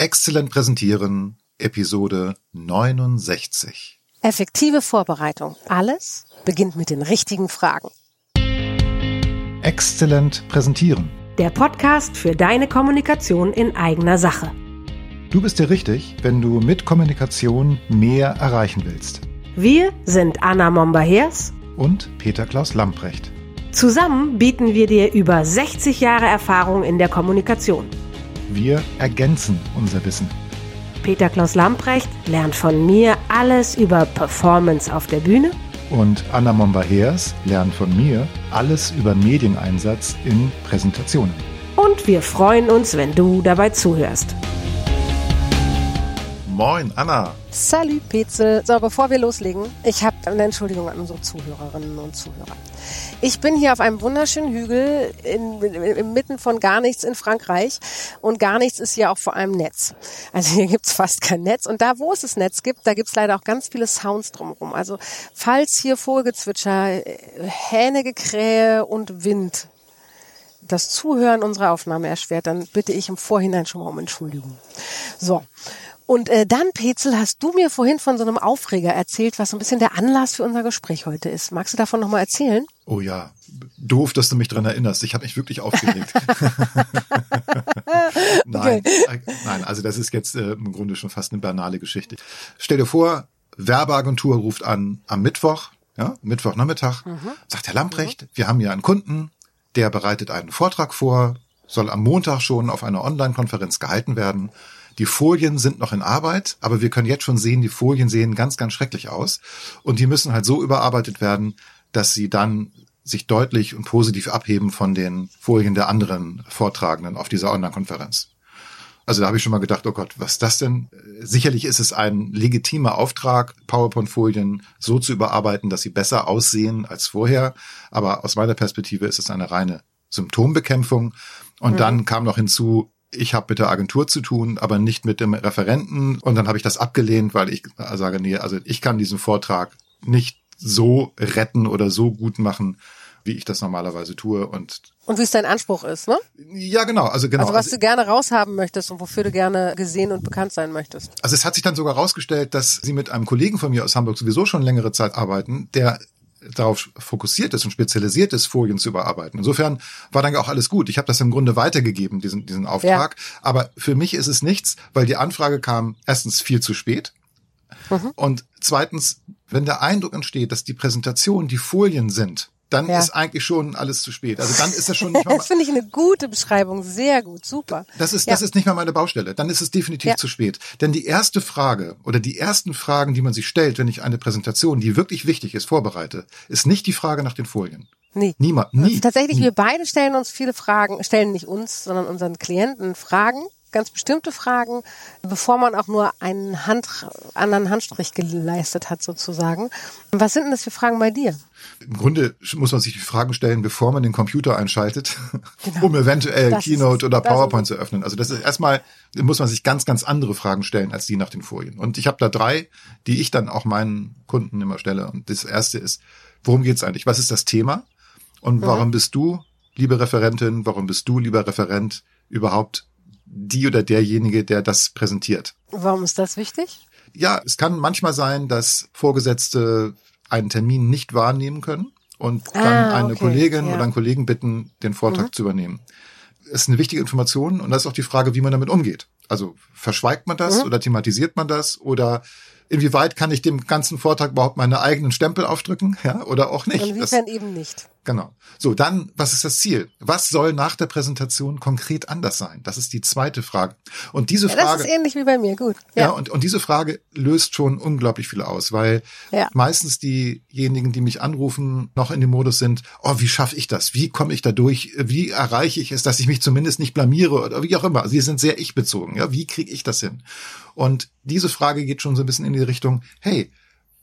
Exzellent präsentieren, Episode 69. Effektive Vorbereitung. Alles beginnt mit den richtigen Fragen. Exzellent präsentieren. Der Podcast für deine Kommunikation in eigener Sache. Du bist dir richtig, wenn du mit Kommunikation mehr erreichen willst. Wir sind Anna Momba-Hers Und Peter Klaus Lamprecht. Zusammen bieten wir dir über 60 Jahre Erfahrung in der Kommunikation. Wir ergänzen unser Wissen. Peter Klaus Lamprecht lernt von mir alles über Performance auf der Bühne Und Anna Momba-Heers lernt von mir alles über Medieneinsatz in Präsentationen. und wir freuen uns, wenn du dabei zuhörst. Moin, Anna. Salut Petzel. So, bevor wir loslegen, ich habe eine Entschuldigung an unsere Zuhörerinnen und Zuhörer. Ich bin hier auf einem wunderschönen Hügel in, inmitten von gar nichts in Frankreich und gar nichts ist hier auch vor allem Netz. Also hier gibt's fast kein Netz und da, wo es das Netz gibt, da gibt's leider auch ganz viele Sounds drumherum. Also falls hier Vogelgezwitscher, äh, Hähnegekrähe und Wind das Zuhören unserer Aufnahme erschwert, dann bitte ich im Vorhinein schon mal um Entschuldigung. So. Und äh, dann, Petzel, hast du mir vorhin von so einem Aufreger erzählt, was so ein bisschen der Anlass für unser Gespräch heute ist. Magst du davon nochmal erzählen? Oh ja, doof, dass du mich dran erinnerst. Ich habe mich wirklich aufgeregt. nein, äh, nein, also das ist jetzt äh, im Grunde schon fast eine banale Geschichte. Stell dir vor, Werbeagentur ruft an am Mittwoch, ja, Mittwochnachmittag, sagt Herr Lamprecht, wir haben hier einen Kunden, der bereitet einen Vortrag vor, soll am Montag schon auf einer Online-Konferenz gehalten werden. Die Folien sind noch in Arbeit, aber wir können jetzt schon sehen, die Folien sehen ganz, ganz schrecklich aus. Und die müssen halt so überarbeitet werden, dass sie dann sich deutlich und positiv abheben von den Folien der anderen Vortragenden auf dieser Online-Konferenz. Also da habe ich schon mal gedacht, oh Gott, was ist das denn? Sicherlich ist es ein legitimer Auftrag, PowerPoint-Folien so zu überarbeiten, dass sie besser aussehen als vorher. Aber aus meiner Perspektive ist es eine reine Symptombekämpfung. Und dann kam noch hinzu, ich habe mit der Agentur zu tun, aber nicht mit dem Referenten. Und dann habe ich das abgelehnt, weil ich sage, nee, also ich kann diesen Vortrag nicht so retten oder so gut machen, wie ich das normalerweise tue. Und Und wie es dein Anspruch ist, ne? ja, genau, also genau. Also was du gerne raushaben möchtest und wofür du gerne gesehen und bekannt sein möchtest. Also es hat sich dann sogar herausgestellt, dass sie mit einem Kollegen von mir aus Hamburg sowieso schon längere Zeit arbeiten, der darauf fokussiert ist und spezialisiert ist, Folien zu überarbeiten. Insofern war dann auch alles gut. Ich habe das im Grunde weitergegeben, diesen, diesen Auftrag. Aber für mich ist es nichts, weil die Anfrage kam erstens viel zu spät. Und zweitens, wenn der Eindruck entsteht, dass die Präsentation die Folien sind, dann Ja. ist eigentlich schon alles zu spät. Also dann ist das schon nicht mal, Das finde ich eine gute Beschreibung. Sehr gut. Super. Das ist, Ja. das ist nicht mal meine Baustelle. Dann ist es definitiv Ja. zu spät. Denn die erste Frage oder die ersten Fragen, die man sich stellt, wenn ich eine Präsentation, die wirklich wichtig ist, vorbereite, ist nicht die Frage nach den Folien. Nee. Niemand, nie. Tatsächlich, nie. wir beide stellen uns viele Fragen, stellen nicht uns, sondern unseren Klienten Fragen, ganz bestimmte Fragen, bevor man auch nur einen Hand, anderen Handstrich geleistet hat sozusagen. Was sind denn das für Fragen bei dir? Im Grunde muss man sich die Fragen stellen, bevor man den Computer einschaltet, um eventuell Genau. Das ist Keynote es. oder ist PowerPoint zu öffnen. Also das ist erstmal, muss man sich ganz, ganz andere Fragen stellen als die nach den Folien. Und ich habe da drei, die ich dann auch meinen Kunden immer stelle. Und das erste ist, worum geht's eigentlich? Was ist das Thema? Und warum bist du, liebe Referentin, warum bist du, lieber Referent, überhaupt die oder derjenige, der das präsentiert? Warum ist das wichtig? Ja, es kann manchmal sein, dass Vorgesetzte einen Termin nicht wahrnehmen können und dann Ah, eine okay, Kollegin ja. Mhm. oder einen Kollegen bitten, den Vortrag zu übernehmen. Das ist eine wichtige Information und das ist auch die Frage, wie man damit umgeht. Also verschweigt man Mhm. das oder thematisiert man das oder inwieweit kann ich dem ganzen Vortrag überhaupt meine eigenen Stempel aufdrücken, ja, oder auch nicht. Und Das- inwiefern eben nicht? Genau. So, dann, was ist das Ziel? Was soll nach der Präsentation konkret anders sein? Das ist die zweite Frage. Und diese Ja, das Frage. ist ähnlich wie bei mir, gut. Ja, Ja, und, und diese Frage löst schon unglaublich viel aus, weil Ja. meistens diejenigen, die mich anrufen, noch in dem Modus sind, oh, wie schaffe ich das? Wie komme ich da durch? Wie erreiche ich es, dass ich mich zumindest nicht blamiere oder wie auch immer? Sie sind sehr ich-bezogen. Ja, wie kriege ich das hin? Und diese Frage geht schon so ein bisschen in die Richtung, hey,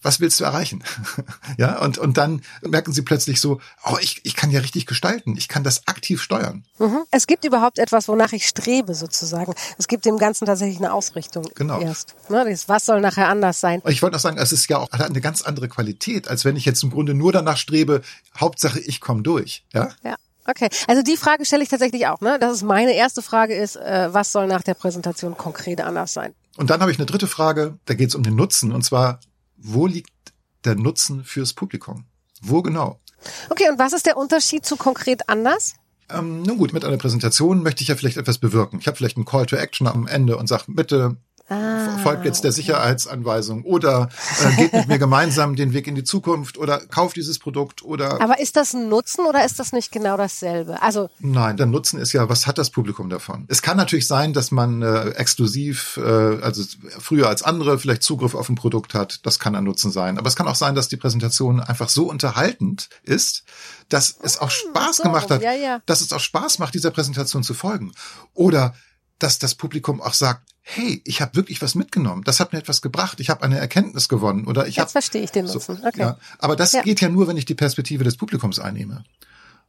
was willst du erreichen? ja, und, und dann merken sie plötzlich so, oh, ich, ich kann ja richtig gestalten. Ich kann das aktiv steuern. Mhm. Es gibt überhaupt etwas, wonach ich strebe, sozusagen. Es gibt dem Ganzen tatsächlich eine Ausrichtung Genau. erst. Ne, was soll nachher anders sein? Ich wollte auch sagen, es ist ja auch eine ganz andere Qualität, als wenn ich jetzt im Grunde nur danach strebe, Hauptsache ich komme durch. Ja? Ja. Okay, also die Frage stelle ich tatsächlich auch. Ne? Das ist meine erste Frage ist, äh, was soll nach der Präsentation konkret anders sein? Und dann habe ich eine dritte Frage, da geht es um den Nutzen. Und zwar, wo liegt der Nutzen fürs Publikum? Wo genau? Okay, und was ist der Unterschied zu konkret anders? Ähm, nun gut, mit einer Präsentation möchte ich ja vielleicht etwas bewirken. Ich habe vielleicht einen Call to Action am Ende und sage, bitte Ah, folgt jetzt der Sicherheitsanweisung oder äh, geht mit mir gemeinsam den Weg in die Zukunft oder kauft dieses Produkt oder. Aber ist das ein Nutzen oder ist das nicht genau dasselbe? Also nein, der Nutzen ist ja, was hat das Publikum davon? Es kann natürlich sein, dass man äh, exklusiv, äh, also früher als andere vielleicht Zugriff auf ein Produkt hat. Das kann ein Nutzen sein. Aber es kann auch sein, dass die Präsentation einfach so unterhaltend ist, dass es auch hm, Spaß so, gemacht hat, ja, ja. dass es auch Spaß macht, dieser Präsentation zu folgen. Oder dass das Publikum auch sagt, hey, ich habe wirklich was mitgenommen. Das hat mir etwas gebracht. Ich habe eine Erkenntnis gewonnen oder ich Jetzt hab, verstehe ich den Nutzen. So, okay. Ja, aber das ja. geht ja nur, wenn ich die Perspektive des Publikums einnehme.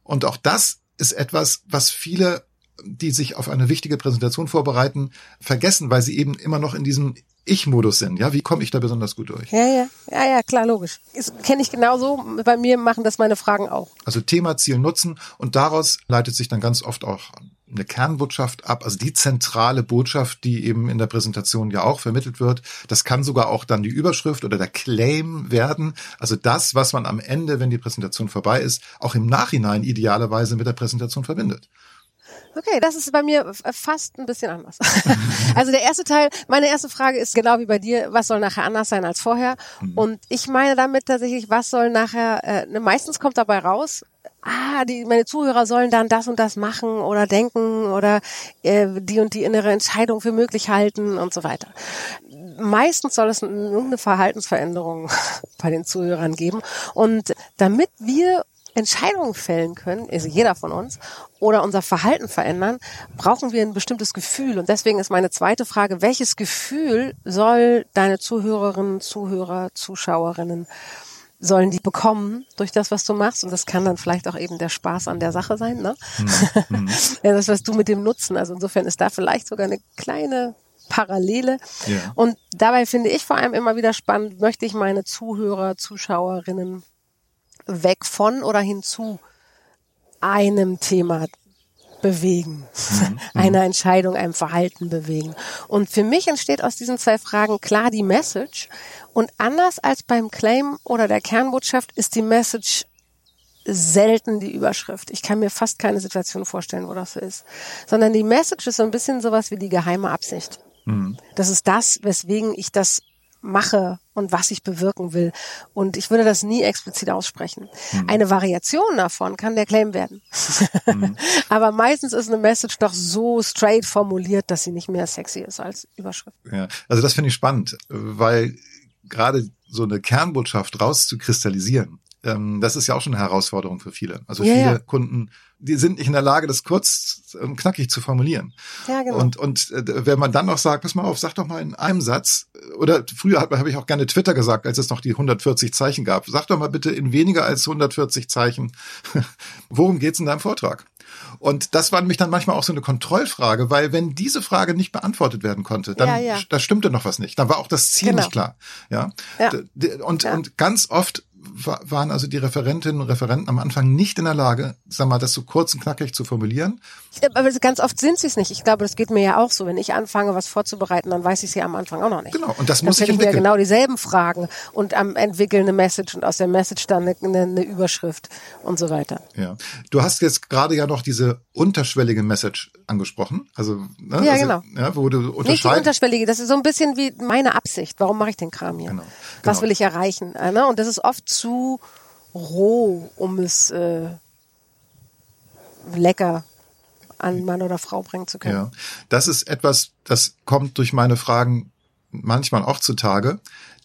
Und auch das ist etwas, was viele, die sich auf eine wichtige Präsentation vorbereiten, vergessen, weil sie eben immer noch in diesem ich-Modus sind. Ja, wie komme ich da besonders gut durch? Ja, ja, ja, ja, klar, logisch. Kenne ich genauso. Bei mir machen das meine Fragen auch. Also Thema, Ziel, Nutzen und daraus leitet sich dann ganz oft auch eine Kernbotschaft ab, also die zentrale Botschaft, die eben in der Präsentation ja auch vermittelt wird. Das kann sogar auch dann die Überschrift oder der Claim werden. Also das, was man am Ende, wenn die Präsentation vorbei ist, auch im Nachhinein idealerweise mit der Präsentation verbindet. Okay, das ist bei mir fast ein bisschen anders. also der erste Teil, meine erste Frage ist genau wie bei dir, was soll nachher anders sein als vorher? Mhm. Und ich meine damit tatsächlich, was soll nachher, äh, ne, meistens kommt dabei raus, ah, die, meine Zuhörer sollen dann das und das machen oder denken oder äh, die und die innere Entscheidung für möglich halten und so weiter. Meistens soll es irgendeine Verhaltensveränderung bei den Zuhörern geben. Und damit wir Entscheidungen fällen können, also jeder von uns, oder unser Verhalten verändern, brauchen wir ein bestimmtes Gefühl. Und deswegen ist meine zweite Frage, welches Gefühl soll deine Zuhörerinnen, Zuhörer, Zuschauerinnen sollen die bekommen durch das, was du machst. Und das kann dann vielleicht auch eben der Spaß an der Sache sein, ne? Mhm. ja, das, was du mit dem Nutzen. Also insofern ist da vielleicht sogar eine kleine Parallele. Ja. Und dabei finde ich vor allem immer wieder spannend, möchte ich meine Zuhörer, Zuschauerinnen weg von oder hinzu einem Thema bewegen, mhm. eine Entscheidung, einem Verhalten bewegen. Und für mich entsteht aus diesen zwei Fragen klar die Message. Und anders als beim Claim oder der Kernbotschaft ist die Message selten die Überschrift. Ich kann mir fast keine Situation vorstellen, wo das so ist. Sondern die Message ist so ein bisschen sowas wie die geheime Absicht. Mhm. Das ist das, weswegen ich das mache und was ich bewirken will. Und ich würde das nie explizit aussprechen. Mhm. Eine Variation davon kann der Claim werden. Mhm. Aber meistens ist eine Message doch so straight formuliert, dass sie nicht mehr sexy ist als Überschrift. Ja, also das finde ich spannend, weil gerade so eine Kernbotschaft rauszukristallisieren, ähm, das ist ja auch schon eine Herausforderung für viele. Also ja, viele ja. Kunden, die sind nicht in der Lage, das kurz und knackig zu formulieren. Ja, genau. Und, und äh, wenn man dann noch sagt, pass mal auf, sag doch mal in einem Satz, oder früher habe hab ich auch gerne Twitter gesagt, als es noch die 140 Zeichen gab, sag doch mal bitte in weniger als 140 Zeichen, worum geht's in deinem Vortrag? Und das war nämlich dann manchmal auch so eine Kontrollfrage, weil wenn diese Frage nicht beantwortet werden konnte, dann ja, ja. da stimmte noch was nicht. Dann war auch das Ziel genau. nicht klar. Ja. ja. Und, und ganz oft waren also die Referentinnen und Referenten am Anfang nicht in der Lage, sag mal, das so kurz und knackig zu formulieren. Aber ganz oft sind sie es nicht. Ich glaube, das geht mir ja auch so. Wenn ich anfange, was vorzubereiten, dann weiß ich es ja am Anfang auch noch nicht. Genau, und das dann muss ich entwickeln. genau dieselben Fragen und am entwickeln eine Message und aus der Message dann eine, eine Überschrift und so weiter. Ja, du hast jetzt gerade ja noch diese unterschwellige Message angesprochen. Also, ne? ja, also, genau. Ja, wo du unterscheidest. Nicht die unterschwellige, das ist so ein bisschen wie meine Absicht. Warum mache ich den Kram hier? Genau. genau. Was will ich erreichen? Ne? Und das ist oft zu roh, um es äh, lecker an Mann oder Frau bringen zu können. Ja, das ist etwas, das kommt durch meine Fragen manchmal auch zutage.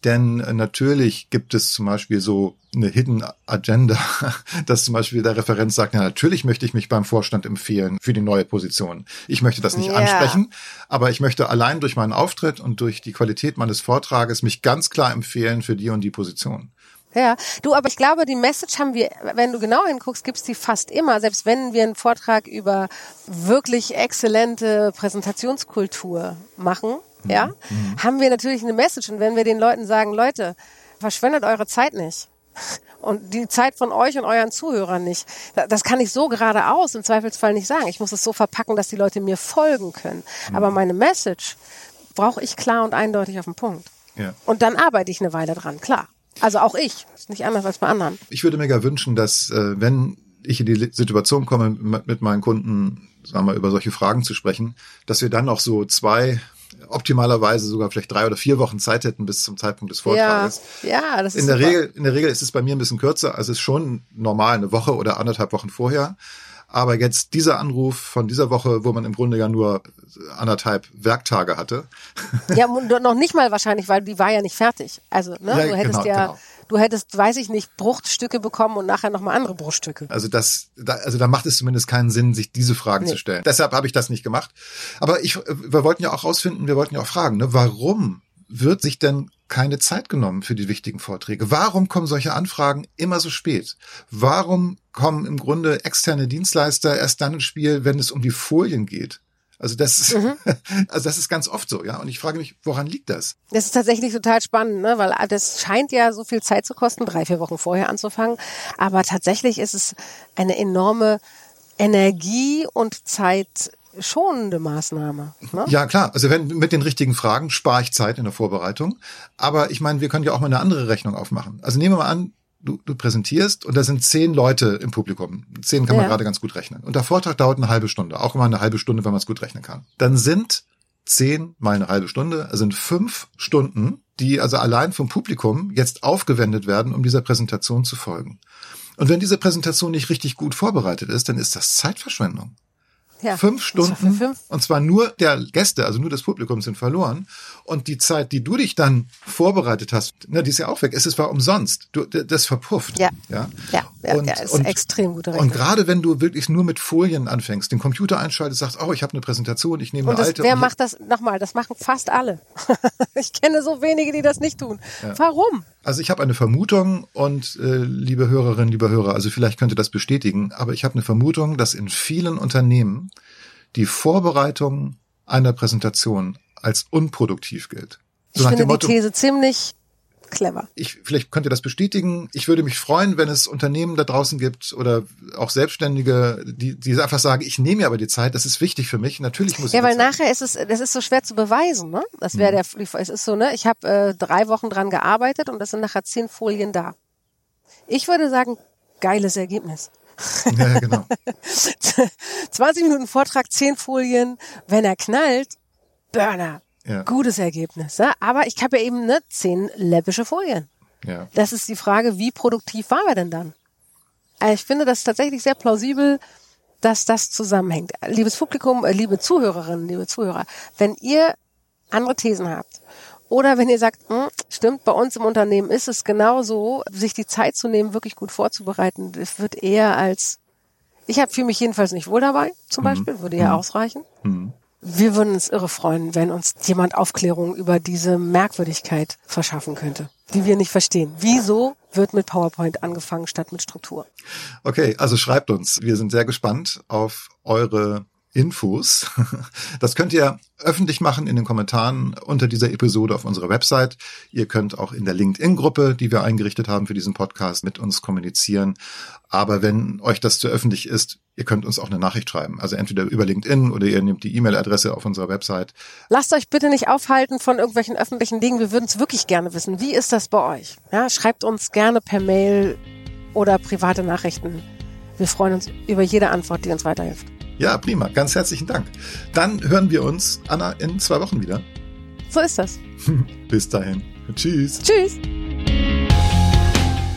Denn natürlich gibt es zum Beispiel so eine Hidden Agenda, dass zum Beispiel der Referent sagt, ja, natürlich möchte ich mich beim Vorstand empfehlen für die neue Position. Ich möchte das nicht ja. ansprechen, aber ich möchte allein durch meinen Auftritt und durch die Qualität meines Vortrages mich ganz klar empfehlen für die und die Position. Ja, du, aber ich glaube, die Message haben wir, wenn du genau hinguckst, gibt's die fast immer. Selbst wenn wir einen Vortrag über wirklich exzellente Präsentationskultur machen, mhm. ja, mhm. haben wir natürlich eine Message. Und wenn wir den Leuten sagen, Leute, verschwendet eure Zeit nicht. und die Zeit von euch und euren Zuhörern nicht. Das kann ich so geradeaus im Zweifelsfall nicht sagen. Ich muss es so verpacken, dass die Leute mir folgen können. Mhm. Aber meine Message brauche ich klar und eindeutig auf den Punkt. Ja. Und dann arbeite ich eine Weile dran, klar. Also auch ich, ist nicht anders als bei anderen. Ich würde mir gar wünschen, dass äh, wenn ich in die Situation komme, mit meinen Kunden, sagen wir, über solche Fragen zu sprechen, dass wir dann noch so zwei optimalerweise sogar vielleicht drei oder vier Wochen Zeit hätten bis zum Zeitpunkt des Vortrages. Ja, ja das ist in der super. Regel In der Regel ist es bei mir ein bisschen kürzer, also es ist schon normal eine Woche oder anderthalb Wochen vorher. Aber jetzt dieser Anruf von dieser Woche, wo man im Grunde ja nur anderthalb Werktage hatte. Ja, noch nicht mal wahrscheinlich, weil die war ja nicht fertig. Also, ne, ja, du hättest genau, ja, genau. du hättest, weiß ich nicht, Bruchstücke bekommen und nachher nochmal andere Bruchstücke. Also das, da, also da macht es zumindest keinen Sinn, sich diese Fragen nee. zu stellen. Deshalb habe ich das nicht gemacht. Aber ich, wir wollten ja auch rausfinden, wir wollten ja auch fragen, ne, warum wird sich denn keine Zeit genommen für die wichtigen Vorträge? Warum kommen solche Anfragen immer so spät? Warum kommen im Grunde externe Dienstleister erst dann ins Spiel, wenn es um die Folien geht? Also das ist, mhm. also das ist ganz oft so, ja. Und ich frage mich, woran liegt das? Das ist tatsächlich total spannend, ne? weil das scheint ja so viel Zeit zu kosten, drei, vier Wochen vorher anzufangen. Aber tatsächlich ist es eine enorme Energie und Zeit schonende Maßnahme. Ne? Ja, klar. Also wenn mit den richtigen Fragen spare ich Zeit in der Vorbereitung. Aber ich meine, wir können ja auch mal eine andere Rechnung aufmachen. Also nehmen wir mal an, du, du präsentierst und da sind zehn Leute im Publikum. Zehn kann man ja. gerade ganz gut rechnen. Und der Vortrag dauert eine halbe Stunde. Auch immer eine halbe Stunde, wenn man es gut rechnen kann. Dann sind zehn mal eine halbe Stunde, also sind fünf Stunden, die also allein vom Publikum jetzt aufgewendet werden, um dieser Präsentation zu folgen. Und wenn diese Präsentation nicht richtig gut vorbereitet ist, dann ist das Zeitverschwendung. Ja, fünf Stunden, fünf. und zwar nur der Gäste, also nur des Publikums sind verloren. Und die Zeit, die du dich dann vorbereitet hast, ne, die ist ja auch weg. Es ist war umsonst. Du, das verpufft. Ja, ja, ja, ja, und, ja ist und, extrem Rechnung. Und gerade wenn du wirklich nur mit Folien anfängst, den Computer einschaltest, sagst, oh, ich habe eine Präsentation, ich nehme eine das, alte. Wer macht das nochmal? Das machen fast alle. ich kenne so wenige, die das nicht tun. Ja. Warum? Also ich habe eine Vermutung und äh, liebe Hörerinnen, liebe Hörer, also vielleicht könnt ihr das bestätigen, aber ich habe eine Vermutung, dass in vielen Unternehmen die Vorbereitung einer Präsentation als unproduktiv gilt. So ich finde Motto, die These ziemlich clever. Ich, vielleicht könnt ihr das bestätigen. Ich würde mich freuen, wenn es Unternehmen da draußen gibt oder auch Selbstständige, die, die einfach sagen, ich nehme mir aber die Zeit, das ist wichtig für mich. Natürlich muss ja, ich. Ja, weil nachher ist es, das ist so schwer zu beweisen, ne? Das wäre mhm. der, es ist so, ne? Ich habe äh, drei Wochen dran gearbeitet und das sind nachher zehn Folien da. Ich würde sagen, geiles Ergebnis. Ja, genau. 20 Minuten Vortrag, 10 Folien. Wenn er knallt, Burner. Ja. Gutes Ergebnis. Ja? Aber ich habe ja eben ne, 10 läppische Folien. Ja. Das ist die Frage, wie produktiv waren wir denn dann? Also ich finde das tatsächlich sehr plausibel, dass das zusammenhängt. Liebes Publikum, äh, liebe Zuhörerinnen, liebe Zuhörer, wenn ihr andere Thesen habt, oder wenn ihr sagt, hm, stimmt, bei uns im Unternehmen ist es genauso, sich die Zeit zu nehmen, wirklich gut vorzubereiten, das wird eher als, ich habe fühle mich jedenfalls nicht wohl dabei, zum mhm. Beispiel, würde ja mhm. ausreichen. Mhm. Wir würden uns irre freuen, wenn uns jemand Aufklärung über diese Merkwürdigkeit verschaffen könnte, die wir nicht verstehen. Wieso wird mit PowerPoint angefangen statt mit Struktur? Okay, also schreibt uns. Wir sind sehr gespannt auf eure Infos. Das könnt ihr öffentlich machen in den Kommentaren unter dieser Episode auf unserer Website. Ihr könnt auch in der LinkedIn-Gruppe, die wir eingerichtet haben für diesen Podcast, mit uns kommunizieren. Aber wenn euch das zu öffentlich ist, ihr könnt uns auch eine Nachricht schreiben. Also entweder über LinkedIn oder ihr nehmt die E-Mail-Adresse auf unserer Website. Lasst euch bitte nicht aufhalten von irgendwelchen öffentlichen Dingen. Wir würden es wirklich gerne wissen. Wie ist das bei euch? Ja, schreibt uns gerne per Mail oder private Nachrichten. Wir freuen uns über jede Antwort, die uns weiterhilft. Ja, prima. Ganz herzlichen Dank. Dann hören wir uns, Anna, in zwei Wochen wieder. So ist das. Bis dahin. Tschüss. Tschüss.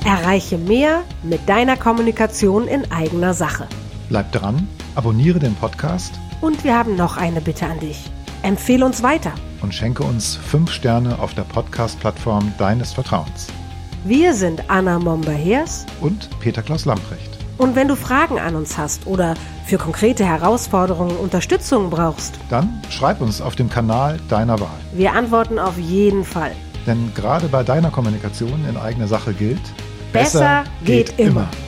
Erreiche mehr mit deiner Kommunikation in eigener Sache. Bleib dran, abonniere den Podcast. Und wir haben noch eine Bitte an dich. Empfehle uns weiter. Und schenke uns fünf Sterne auf der Podcast-Plattform deines Vertrauens. Wir sind Anna Momber-Hers und Peter Klaus Lamprecht. Und wenn du Fragen an uns hast oder für konkrete Herausforderungen Unterstützung brauchst, dann schreib uns auf dem Kanal deiner Wahl. Wir antworten auf jeden Fall. Denn gerade bei deiner Kommunikation in eigener Sache gilt, besser, besser geht, geht, immer. immer.